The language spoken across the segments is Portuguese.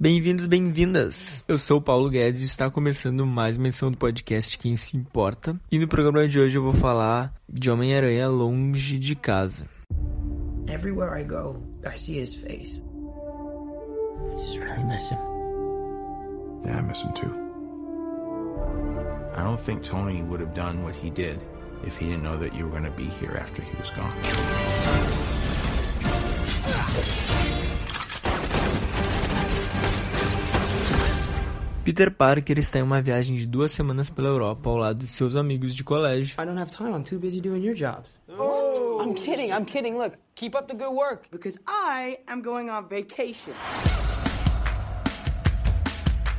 Bem-vindos, bem-vindas! Eu sou o Paulo Guedes e está começando mais uma edição do podcast Quem Se Importa. E no programa de hoje eu vou falar de Homem-Aranha Longe de Casa. Everywhere I go, I see his face. I just really miss him. Yeah, I miss him too. I don't think Tony would have done what he did if he didn't know that you were going to be here after he was gone. Peter Parker está em uma viagem de duas semanas pela Europa ao lado de seus amigos de colégio. I don't have time. I'm too busy doing your jobs. I'm kidding. I'm kidding. Look, keep up the good work. Because I am going on vacation.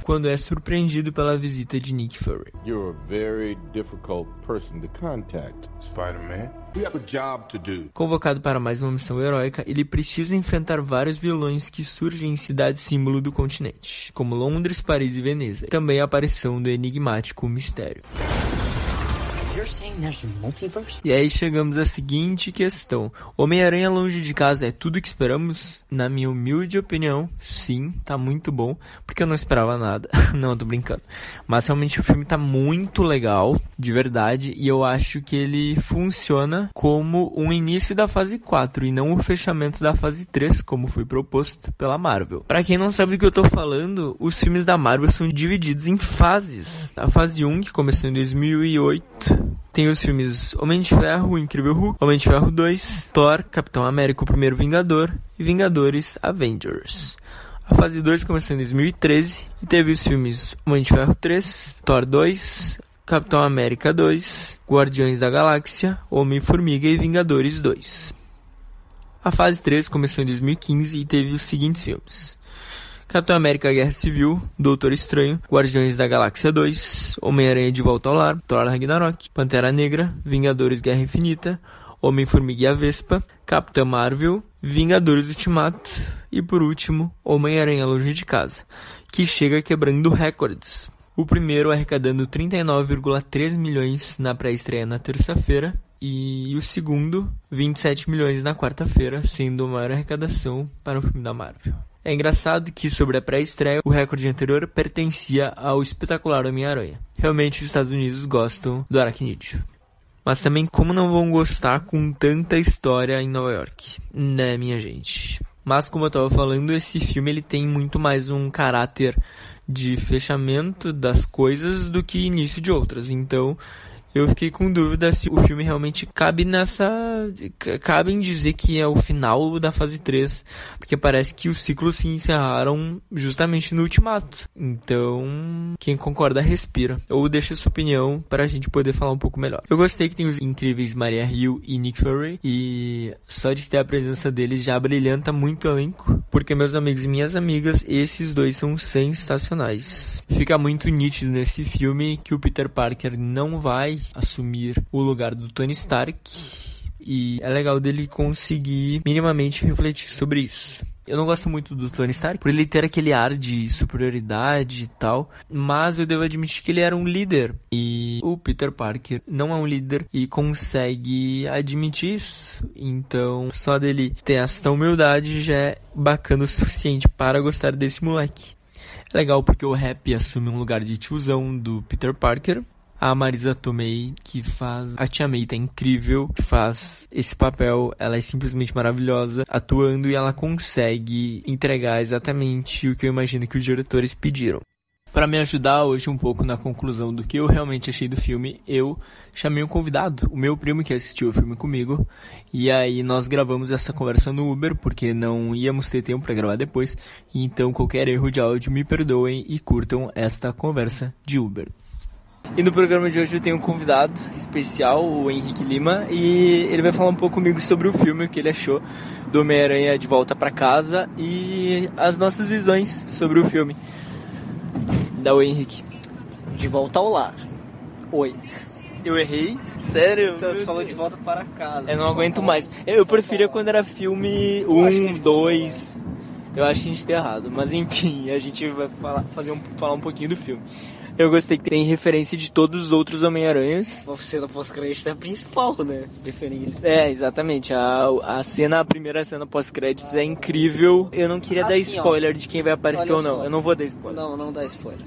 Quando é surpreendido pela visita de Nick Fury. You're a very difficult person to contact. Spider Man? We have a job to do. Convocado para mais uma missão heróica, ele precisa enfrentar vários vilões que surgem em cidades símbolo do continente, como Londres, Paris e Veneza. Também a aparição do enigmático Mistério. E aí chegamos à seguinte questão: Homem-Aranha longe de casa é tudo que esperamos? Na minha humilde opinião, sim, tá muito bom, porque eu não esperava nada. não, tô brincando. Mas realmente o filme tá muito legal, de verdade, e eu acho que ele funciona como um início da fase 4 e não o fechamento da fase 3, como foi proposto pela Marvel. Para quem não sabe do que eu tô falando, os filmes da Marvel são divididos em fases. A fase 1, que começou em 2008, tem os filmes Homem de Ferro, o Incrível Hulk, Homem de Ferro 2, Thor, Capitão América, o Primeiro Vingador e Vingadores Avengers. A fase 2 começou em 2013 e teve os filmes Homem de Ferro 3, Thor 2, Capitão América 2, Guardiões da Galáxia, Homem-Formiga e Vingadores 2. A fase 3 começou em 2015 e teve os seguintes filmes: Capitão América Guerra Civil, Doutor Estranho, Guardiões da Galáxia 2, Homem-Aranha de Volta ao Lar, Thor Ragnarok, Pantera Negra, Vingadores Guerra Infinita, Homem-Formiga e a Vespa, Capitã Marvel, Vingadores Ultimato e por último, Homem-Aranha Longe de Casa, que chega quebrando recordes. O primeiro arrecadando 39,3 milhões na pré-estreia na terça-feira e o segundo 27 milhões na quarta-feira, sendo a maior arrecadação para o filme da Marvel. É engraçado que sobre a pré-estreia, o recorde anterior pertencia ao espetacular Homem-Aranha. Realmente os Estados Unidos gostam do aracnídeo. Mas também como não vão gostar com tanta história em Nova York, né, minha gente? Mas como eu estava falando, esse filme ele tem muito mais um caráter de fechamento das coisas do que início de outras. Então, eu fiquei com dúvida se o filme realmente cabe nessa. Cabe em dizer que é o final da fase 3, porque parece que os ciclos se encerraram justamente no ultimato. Então, quem concorda, respira. Ou deixa sua opinião para a gente poder falar um pouco melhor. Eu gostei que tem os incríveis Maria Hill e Nick Fury, e só de ter a presença deles já brilhanta muito o elenco, porque meus amigos e minhas amigas, esses dois são sensacionais. Fica muito nítido nesse filme que o Peter Parker não vai assumir o lugar do Tony Stark e é legal dele conseguir minimamente refletir sobre isso. Eu não gosto muito do Tony Stark por ele ter aquele ar de superioridade e tal, mas eu devo admitir que ele era um líder e o Peter Parker não é um líder e consegue admitir isso. Então, só dele ter essa humildade já é bacana o suficiente para gostar desse moleque. É legal porque o rap assume um lugar de tiozão do Peter Parker a Marisa Tomei, que faz a Tia May, tá incrível, que faz esse papel, ela é simplesmente maravilhosa, atuando e ela consegue entregar exatamente o que eu imagino que os diretores pediram. Para me ajudar hoje um pouco na conclusão do que eu realmente achei do filme, eu chamei um convidado, o meu primo que assistiu o filme comigo, e aí nós gravamos essa conversa no Uber, porque não íamos ter tempo para gravar depois, então qualquer erro de áudio me perdoem e curtam esta conversa de Uber. E no programa de hoje eu tenho um convidado especial, o Henrique Lima, e ele vai falar um pouco comigo sobre o filme, o que ele achou do Homem-Aranha de Volta para Casa e as nossas visões sobre o filme. Dá oi, Henrique. De volta ao lar. Oi. Eu errei? Sério? Então, tu falou de volta para casa. Eu não aguento mais. Eu preferia quando era filme 1, 2. Eu acho que a gente tá errado. Mas enfim, a gente vai falar, fazer um, falar um pouquinho do filme. Eu gostei que tem referência de todos os outros Homem-Aranhas. A cena pós-crédito é a principal, né? Referência. É, exatamente. A, a cena, a primeira cena pós-créditos é incrível. Eu não queria dar Assim, ó. spoiler de quem vai aparecer ou não. só. Eu não vou dar spoiler. Não, não dá spoiler.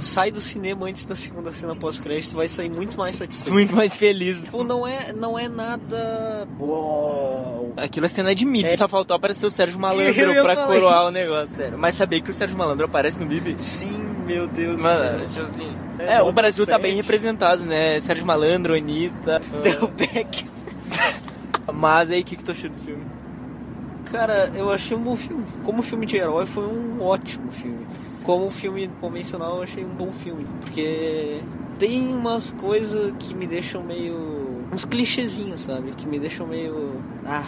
Sai do cinema antes da segunda cena pós-crédito, vai sair muito mais satisfeito. Muito mais feliz. Tipo, não é, não é nada. Uou. Aquilo é cena de MIB. Só faltou aparecer o Sérgio Malandro pra coroar o negócio, sério. Mas sabia que o Sérgio Malandro aparece no MIB? Sim, meu Deus do Mano, céu. tipo assim. É, É, o Brasil tá sete. bem representado, né? Sérgio Malandro, Anitta. Del Beck. Mas aí, o que, que tu achou do filme? Cara, eu achei um bom filme. Como filme de herói, foi um ótimo filme. Como filme convencional, eu achei um bom filme. Porque tem umas coisas que me deixam meio. uns clichêzinhos, sabe? Que me deixam meio. Ah.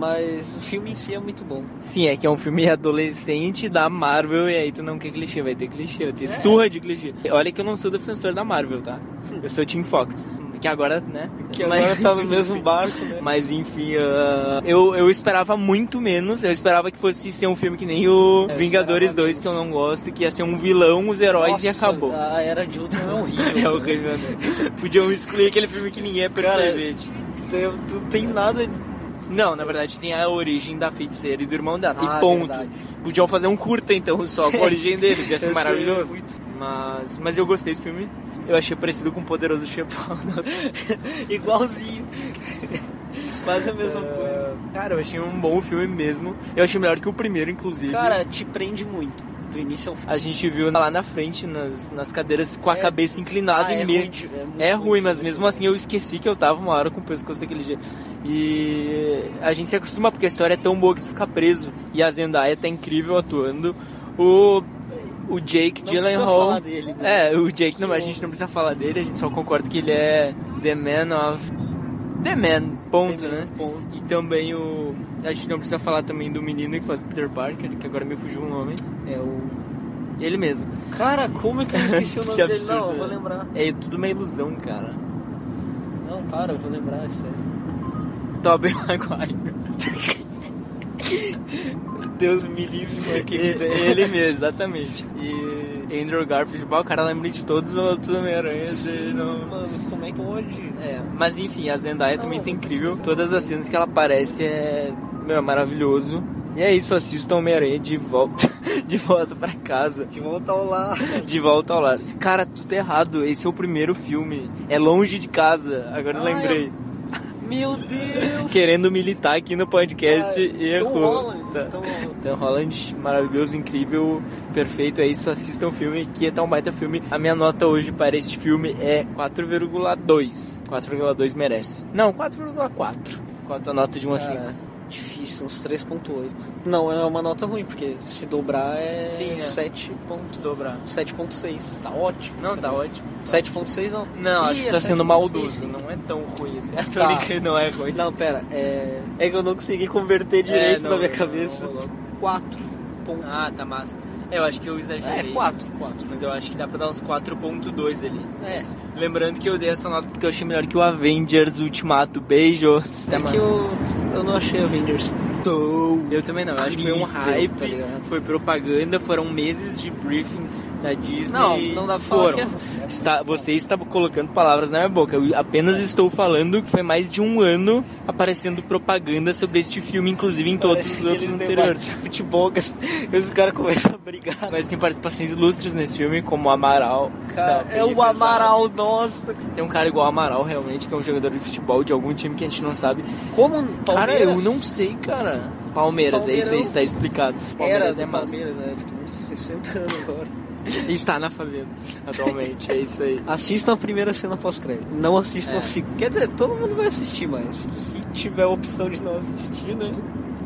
Mas o filme em si é muito bom. Sim, é que é um filme adolescente da Marvel e aí tu não quer clichê, vai ter clichê, vai ter surra de clichê. Olha que eu não sou defensor da Marvel, tá? Eu sou Team Fox. Que agora, né? Que agora Mas- tá no mesmo barco, né? Mas enfim, ah, eu, eu esperava muito menos. Eu esperava que fosse ser um filme que nem o É, eu Vingadores esperava 2, que eu não gosto, que ia ser um vilão, os heróis e Nossa, acabou. A Era de Ultron é horrível. É horrível, né? Podiam excluir aquele filme que ninguém ia Cara, perceber. tipo. Tu, tu tem nada. Não, na verdade tem a origem da feiticeira e do irmão dela. Ah, e ponto. verdade. Podiam fazer um curta então só com a origem deles, ia ser é maravilhoso. muito- Mas, mas eu gostei do filme. Eu achei parecido com o Poderoso Chefão. Igualzinho. Quase a mesma É. coisa. Cara, eu achei um bom filme mesmo. Eu achei melhor que o primeiro, inclusive. Cara, te prende muito. Do início ao fim. a gente viu lá na frente, nas, nas cadeiras, com a É. cabeça inclinada Ah, e é meio. ruim é muito É ruim ruim, mas mesmo assim eu esqueci que eu tava uma hora com o pescoço daquele jeito. E a gente se acostuma porque a história é tão boa que tu fica preso. E a Zendaya tá incrível atuando. O, o Jake Gyllenhaal. né? É, o Jake, não, a gente não precisa falar dele, a gente só concorda que ele é The Man of. The Man, ponto, The Man, né? ponto. E também o. A gente não precisa falar também do menino que faz Peter Parker, que agora me fugiu o nome. É o. Ele mesmo. Cara, como é que eu esqueci o nome Que dele? absurdo, Não, eu vou né? lembrar. É tudo uma ilusão, cara. Não, para, eu vou lembrar, é sério. Tobey Maguire. Deus me livre, mano, ele, ele mesmo, exatamente. E Andrew Garfield, bah, o cara lembra de todos os outros Homem-Aranhas e não... Mano, como é que pode? É, mas enfim, a Zendaya também Não, tá não incrível. Todas as cenas que ela aparece é, meu, é maravilhoso. E é isso, assistam Homem-Aranha de volta, de volta pra casa. De volta ao lar. De volta ao lado. Cara, tudo errado. Esse é o primeiro filme. É longe de casa. Agora eu Ah, lembrei. Meu Deus! Querendo militar aqui no podcast Ah, e Tom. Holland, Tá. Tom Holland. Tom Holland, maravilhoso, incrível, perfeito. É isso, assistam o filme, que é tão baita filme. A minha nota hoje para este filme é 4,2. 4,2 merece. Não, 4,4. Qual a nota de 1 a 5? Difícil, uns 3.8. Não, é uma nota ruim, porque se dobrar é, Sim, é. 7. ponto- Dobrar. 7.6. Tá ótimo. Não, tá ótimo. 7.6 não. Não, Ih, acho que é tá sendo 7.6. maldoso. Não é tão ruim assim. A Tá. Tônica não é ruim. Não, pera, é... é que eu não consegui converter direito não, na minha não, cabeça. não rolou. 4. Ponto. Ah, tá massa. É, eu acho que eu exagerei. é, 4, 4. Mas eu acho que dá pra dar uns 4.2 ali. É, Lembrando que eu dei essa nota porque eu achei melhor que o Avengers Ultimato. Beijos. é que eu, eu não achei Avengers tão... Eu também não, eu acho que foi um Incrível, hype, tá ligado? foi propaganda, foram meses de briefing da Disney. Não, não dá pra falar foram. que é- Está, você está colocando palavras na minha boca. Eu apenas estou falando que foi mais de um ano aparecendo propaganda sobre este filme, inclusive em todos Parece os outros anteriores. futebol os, caras começam a brigar. Mas tem participações ilustres nesse filme, como o Amaral. Cara, é o Amaral, nossa. Tem um cara igual o Amaral, realmente, que é um jogador de futebol de algum time que a gente não sabe. Como Cara, Palmeiras? eu não sei, cara. Palmeiras, é isso aí, está explicado. Era Palmeiras do é massa. Palmeiras, né? Ele tem uns 60 anos agora. Está na fazenda, atualmente, é isso aí. Assistam a primeira cena pós-crédito. Não assistam É. a segunda. Quer dizer, todo mundo vai assistir, mas se tiver a opção de não assistir, né?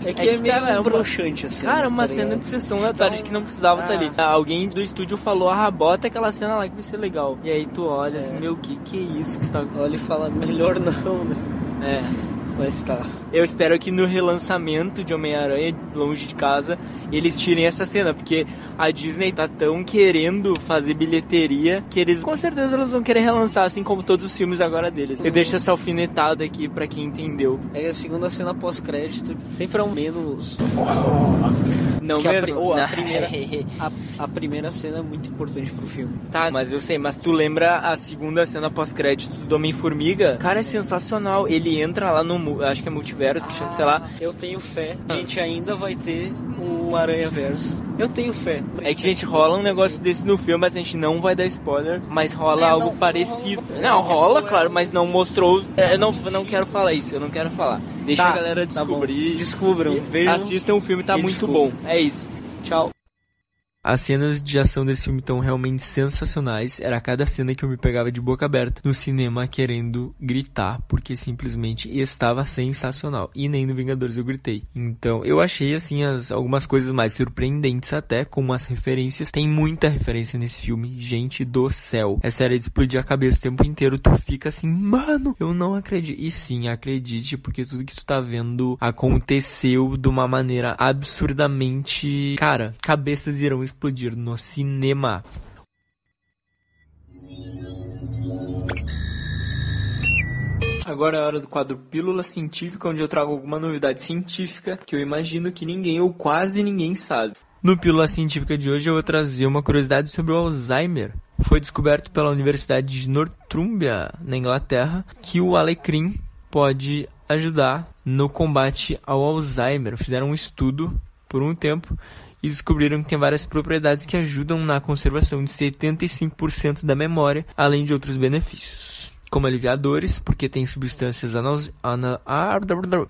É que é, que, meio cara, é broxante assim. Cara, uma tá cena de sessão da tarde que não precisava estar Ah. ali. Alguém do estúdio falou, ah, bota aquela cena lá que vai ser legal. E aí tu olha É. assim, meu, que que é isso que está... Olha e fala, melhor não, né? É... Mas tá. Eu espero que no relançamento de Homem-Aranha Longe de Casa eles tirem essa cena, porque a Disney tá tão querendo fazer bilheteria que eles com certeza eles vão querer relançar, assim como todos os filmes agora deles. Eu deixo essa alfinetada aqui pra quem entendeu. É a segunda cena pós-crédito sempre é um menos. Não Porque a mesmo? pri- ou a primeira- A, a primeira cena é muito importante pro filme. Tá, mas eu sei, mas tu lembra a segunda cena pós-créditos do Homem-Formiga? Cara, é sensacional. Ele entra lá no, acho que é multiverso, que chama, sei lá. Eu tenho fé. A gente ainda vai ter o Aranha Verso. Eu tenho fé. É que, gente, rola um negócio desse no filme, mas a gente não vai dar spoiler, mas rola É, algo não- parecido. Não, rola, claro, mas não mostrou. os- é, Eu não, não quero falar isso, eu não quero falar. Deixa Tá, a galera tá descobrir. Descubram, E vejam Assistam o filme, tá muito descubram. bom. É isso. Tchau. As cenas de ação desse filme estão realmente sensacionais. Era cada cena que eu me pegava de boca aberta no cinema querendo gritar, porque simplesmente estava sensacional. E nem no Vingadores eu gritei. Então, eu achei assim as, algumas coisas mais surpreendentes até, como as referências. Tem muita referência nesse filme, gente do céu. Essa era de explodir a cabeça o tempo inteiro. Tu fica assim, mano, eu não acredito. E sim, acredite, porque tudo que tu tá vendo aconteceu de uma maneira absurdamente. Cara, cabeças irão explodir no cinema. Agora é a hora do quadro Pílula Científica, onde eu trago alguma novidade científica que eu imagino que ninguém ou quase ninguém sabe. No Pílula Científica de hoje eu vou trazer uma curiosidade sobre o Alzheimer. Foi descoberto pela Universidade de Northumbria, na Inglaterra, que o alecrim pode ajudar no combate ao Alzheimer. Fizeram um estudo por um tempo e descobriram que tem várias propriedades que ajudam na conservação de 75% da memória, além de outros benefícios. Como aliviadores, porque tem substâncias anal- ana-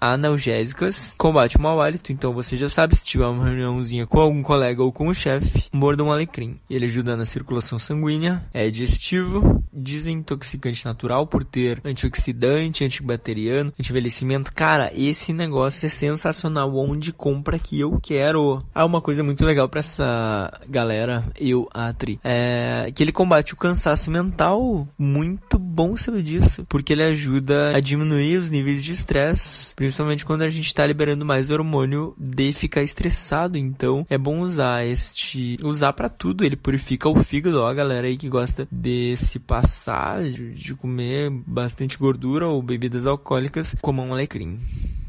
analgésicas, combate o mau hálito, então você já sabe, se tiver uma reuniãozinha com algum colega ou com o chefe, morda um alecrim. Ele ajuda na circulação sanguínea, é digestivo, desintoxicante natural por ter antioxidante, antibacteriano, anti-envelhecimento. Cara, esse negócio é sensacional. Onde compra que eu quero? Ah, uma coisa muito legal pra essa galera, eu, a Tri, é que ele combate o cansaço mental. Muito bom saber disso, porque ele ajuda a diminuir os níveis de estresse, principalmente quando a gente tá liberando mais hormônio de ficar estressado. Então, é bom usar este, usar pra tudo. Ele purifica o fígado, ó, a galera aí que gosta de se passar, de, de comer bastante gordura ou bebidas alcoólicas, como um alecrim.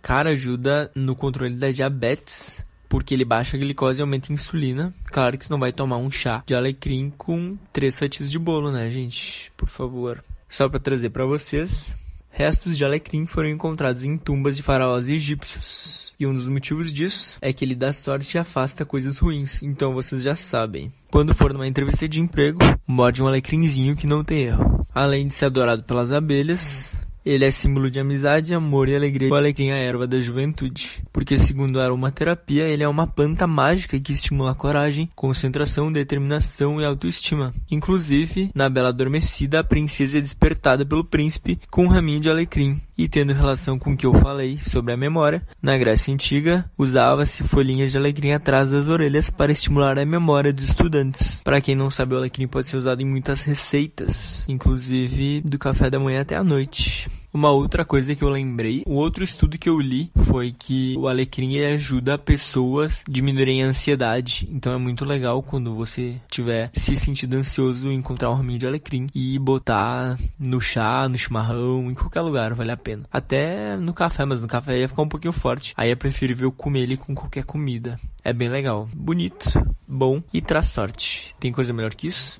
Cara, ajuda no controle da diabetes. Porque ele baixa a glicose e aumenta a insulina. Claro que você não vai tomar um chá de alecrim com três fatias de bolo, né, gente? Por favor. Só para trazer para vocês, restos de alecrim foram encontrados em tumbas de faraós egípcios. E um dos motivos disso é que ele dá sorte e afasta coisas ruins. Então vocês já sabem. Quando for numa entrevista de emprego, morde um alecrimzinho que não tem erro. Além de ser adorado pelas abelhas, ele é símbolo de amizade, amor e alegria. O alecrim é a erva da juventude. Porque, segundo a aromaterapia, ele é uma planta mágica que estimula coragem, concentração, determinação e autoestima. Inclusive, na Bela Adormecida, a princesa é despertada pelo príncipe com um raminho de alecrim. E tendo relação com o que eu falei sobre a memória, na Grécia Antiga, usava-se folhinhas de alecrim atrás das orelhas para estimular a memória dos estudantes. Para quem não sabe, o alecrim pode ser usado em muitas receitas, inclusive do café da manhã até a noite. Uma outra coisa que eu lembrei, o outro estudo que eu li foi que o alecrim ajuda pessoas a diminuírem a ansiedade. Então é muito legal quando você tiver se sentindo ansioso encontrar um raminho de alecrim e botar no chá, no chimarrão, em qualquer lugar, vale a pena. Até no café, mas no café ia ficar um pouquinho forte. Aí é preferível comer ele com qualquer comida. É bem legal, bonito, bom e traz sorte. Tem coisa melhor que isso?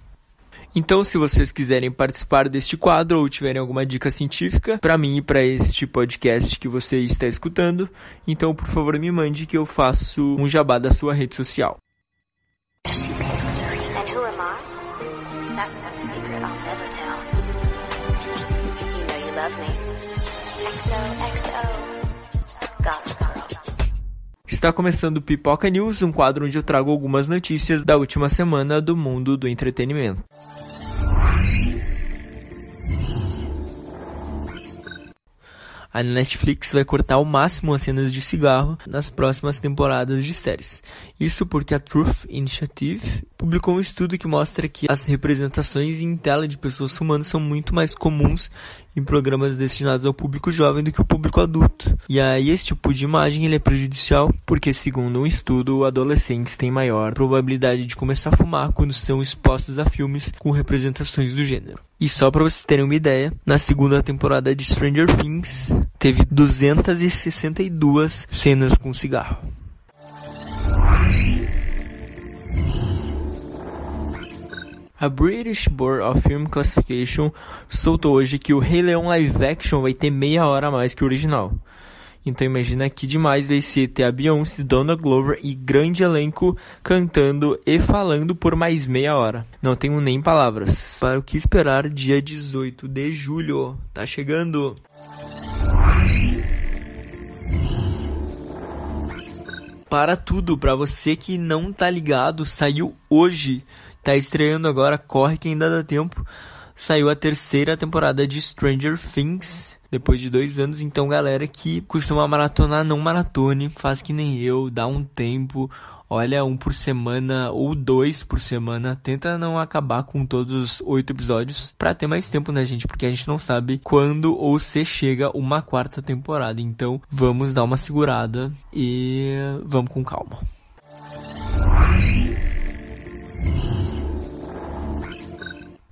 Então, se vocês quiserem participar deste quadro ou tiverem alguma dica científica para mim e para este podcast que você está escutando, então por favor me mande que eu faço um jabá da sua rede social. Está começando o Pipoca News, um quadro onde eu trago algumas notícias da última semana do mundo do entretenimento. A Netflix vai cortar ao máximo as cenas de cigarro nas próximas temporadas de séries. Isso porque a Truth Initiative publicou um estudo que mostra que as representações em tela de pessoas fumando são muito mais comuns em programas destinados ao público jovem do que o público adulto. E aí esse tipo de imagem ele é prejudicial porque, segundo um estudo, adolescentes têm maior probabilidade de começar a fumar quando são expostos a filmes com representações do gênero. E só para vocês terem uma ideia, na segunda temporada de Stranger Things teve 262 cenas com cigarro. A British Board of Film Classification soltou hoje que o Rei Leão live action vai ter meia hora a mais que o original. Então imagina que demais vai ser ter a Beyoncé, Donna Glover e grande elenco cantando e falando por mais meia hora. Não tenho nem palavras. Para o que esperar dia 18 de julho. Tá chegando. Para tudo, para você que não tá ligado, saiu hoje, tá estreando agora, corre que ainda dá tempo. Saiu a terceira temporada de Stranger Things, depois de dois anos. Então, galera que costuma maratonar, não maratone, faz que nem eu, dá um tempo, olha um por semana ou dois por semana. Tenta não acabar com todos os oito episódios para ter mais tempo, né, gente? Porque a gente não sabe quando ou se chega uma quarta temporada. Então, vamos dar uma segurada e vamos com calma.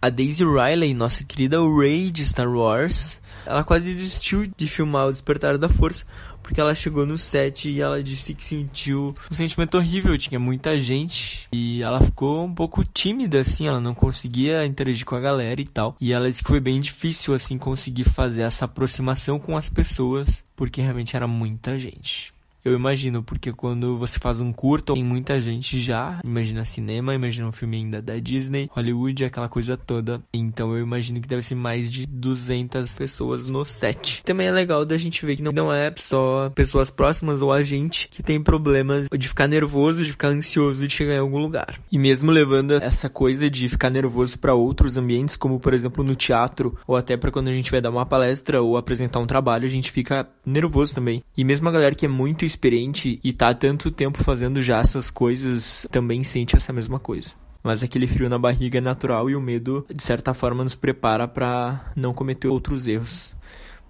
A Daisy Riley, nossa querida Rey de Star Wars, ela quase desistiu de filmar o Despertar da Força, porque ela chegou no set e ela disse que sentiu um sentimento horrível, tinha muita gente e ela ficou um pouco tímida assim, ela não conseguia interagir com a galera e tal. E ela disse que foi bem difícil assim conseguir fazer essa aproximação com as pessoas, porque realmente era muita gente. Eu imagino, porque quando você faz um curto, tem muita gente já. Imagina cinema, imagina um filme ainda da Disney, Hollywood, aquela coisa toda. Então eu imagino que deve ser mais de 200 pessoas no set. Também é legal da gente ver que não é só pessoas próximas ou a gente que tem problemas de ficar nervoso, de ficar ansioso de chegar em algum lugar. E mesmo levando essa coisa de ficar nervoso para outros ambientes, como por exemplo no teatro, ou até para quando a gente vai dar uma palestra ou apresentar um trabalho, a gente fica nervoso também. E mesmo a galera que é muito experiente e tá há tanto tempo fazendo já essas coisas também sente essa mesma coisa. Mas aquele frio na barriga é natural e o medo, de certa forma, nos prepara para não cometer outros erros.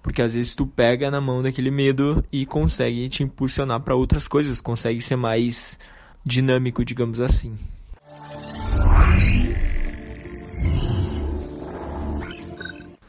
Porque às vezes tu pega na mão daquele medo e consegue te impulsionar para outras coisas, consegue ser mais dinâmico, digamos assim.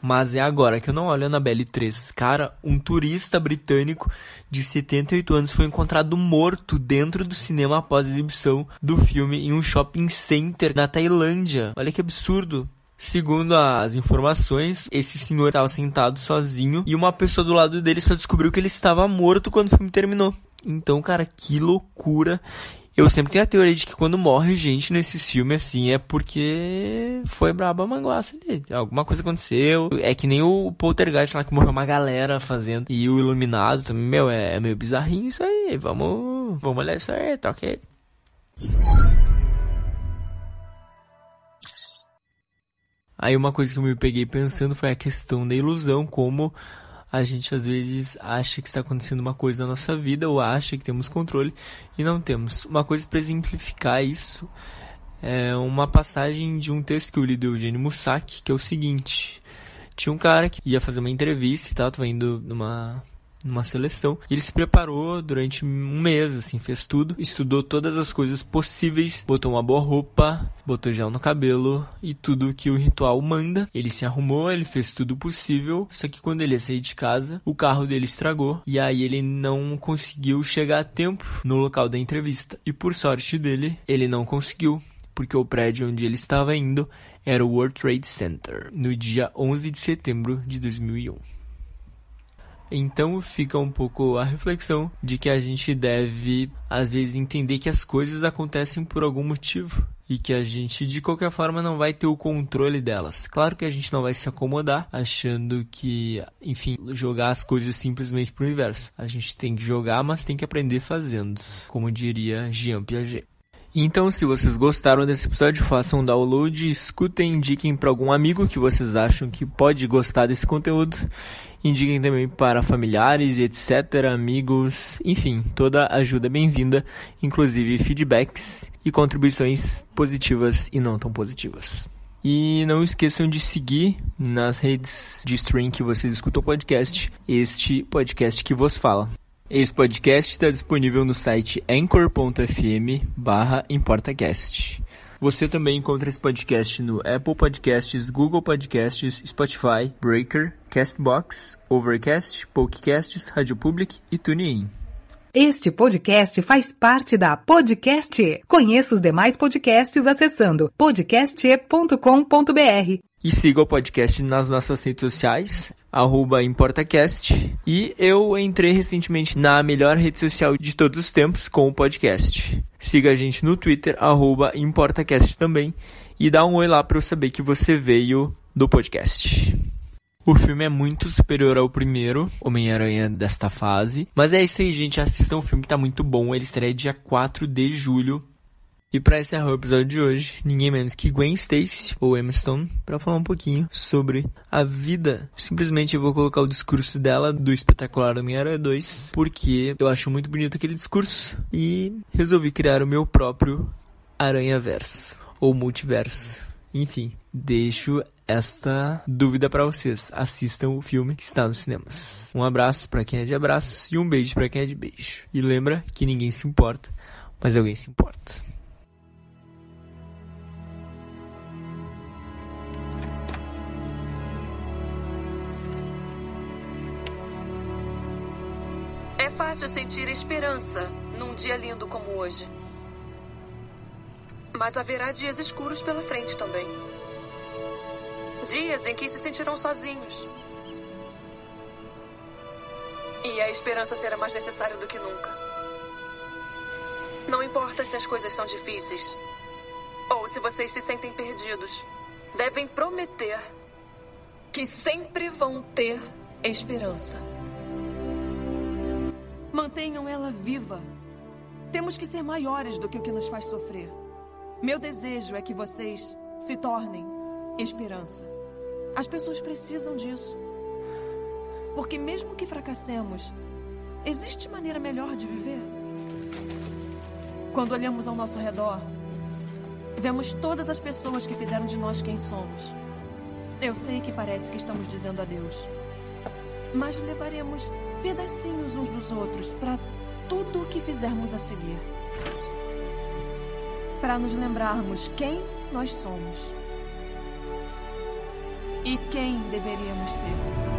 Mas é agora que eu não olho a Annabelle 3. Cara, um turista britânico de 78 anos foi encontrado morto dentro do cinema após a exibição do filme em um shopping center na Tailândia. Olha que absurdo. Segundo as informações, esse senhor estava sentado sozinho e uma pessoa do lado dele só descobriu que ele estava morto quando o filme terminou. Então, cara, que loucura. Eu sempre tenho a teoria de que quando morre gente nesses filmes assim é porque foi braba a manguaça ali. Alguma coisa aconteceu. É que nem o Poltergeist lá que morreu uma galera fazendo. E o Iluminado também, meu, é, é meio bizarrinho isso aí. Vamos, vamos olhar isso aí, tá ok? Aí uma coisa que eu me peguei pensando foi a questão da ilusão, como a gente às vezes acha que está acontecendo uma coisa na nossa vida ou acha que temos controle e não temos. Uma coisa para exemplificar isso é uma passagem de um texto que eu li do Eugênio Mussac, que é o seguinte: tinha um cara que ia fazer uma entrevista e tal, tava indo numa numa seleção. E ele se preparou durante um mês, assim, fez tudo, estudou todas as coisas possíveis, botou uma boa roupa, botou gel no cabelo e tudo que o ritual manda. Ele se arrumou, ele fez tudo possível, só que quando ele ia sair de casa, o carro dele estragou e aí ele não conseguiu chegar a tempo no local da entrevista. E por sorte dele, ele não conseguiu porque o prédio onde ele estava indo era o World Trade Center, no dia 11 de setembro de 2001. Então fica um pouco a reflexão de que a gente deve, às vezes, entender que as coisas acontecem por algum motivo e que a gente, de qualquer forma, não vai ter o controle delas. Claro que a gente não vai se acomodar achando que, enfim, jogar as coisas simplesmente pro universo. A gente tem que jogar, mas tem que aprender fazendo, como diria Jean Piaget. Então, se vocês gostaram desse episódio, façam um download, escutem, indiquem para algum amigo que vocês acham que pode gostar desse conteúdo. Indiquem também para familiares, etc., amigos, enfim, toda ajuda é bem-vinda, inclusive feedbacks e contribuições positivas e não tão positivas. E não esqueçam de seguir nas redes de stream que vocês escutam o podcast, este podcast que vos fala. Esse podcast está disponível no site anchor.fm barra ImportaCast. Você também encontra esse podcast no Apple Podcasts, Google Podcasts, Spotify, Breaker, Castbox, Overcast, Pokecasts, Rádio Public e TuneIn. Este podcast faz parte da Podcast. Conheça os demais podcasts acessando podcast.com.br. E siga o podcast nas nossas redes sociais, arroba ImportaCast. E eu entrei recentemente na melhor rede social de todos os tempos com o podcast. Siga a gente no Twitter, arroba ImportaCast também. E dá um oi lá para eu saber que você veio do podcast. O filme é muito superior ao primeiro Homem-Aranha desta fase. Mas é isso aí, gente. Assistam o filme que tá muito bom. Ele estreia dia 4 de julho. E para encerrar o episódio de hoje, ninguém menos que Gwen Stacy, ou Emma Stone, para falar um pouquinho sobre a vida. Simplesmente eu vou colocar o discurso dela do espetacular Homem-Aranha 2, porque eu acho muito bonito aquele discurso e resolvi criar o meu próprio Aranha Verso, ou Multiverso. Enfim, deixo esta dúvida para vocês. Assistam o filme que está nos cinemas. Um abraço para quem é de abraço e um beijo para quem é de beijo. E lembra que ninguém se importa, mas alguém se importa. É fácil sentir esperança num dia lindo como hoje. Mas haverá dias escuros pela frente também. Dias em que se sentirão sozinhos. E a esperança será mais necessária do que nunca. Não importa se as coisas são difíceis ou se vocês se sentem perdidos, devem prometer que sempre vão ter esperança. Mantenham ela viva. Temos que ser maiores do que o que nos faz sofrer. Meu desejo é que vocês se tornem esperança. As pessoas precisam disso. Porque, mesmo que fracassemos, existe maneira melhor de viver. Quando olhamos ao nosso redor, vemos todas as pessoas que fizeram de nós quem somos. Eu sei que parece que estamos dizendo adeus, mas levaremos pedacinhos uns dos outros para tudo o que fizermos a seguir. Para nos lembrarmos quem nós somos e quem deveríamos ser.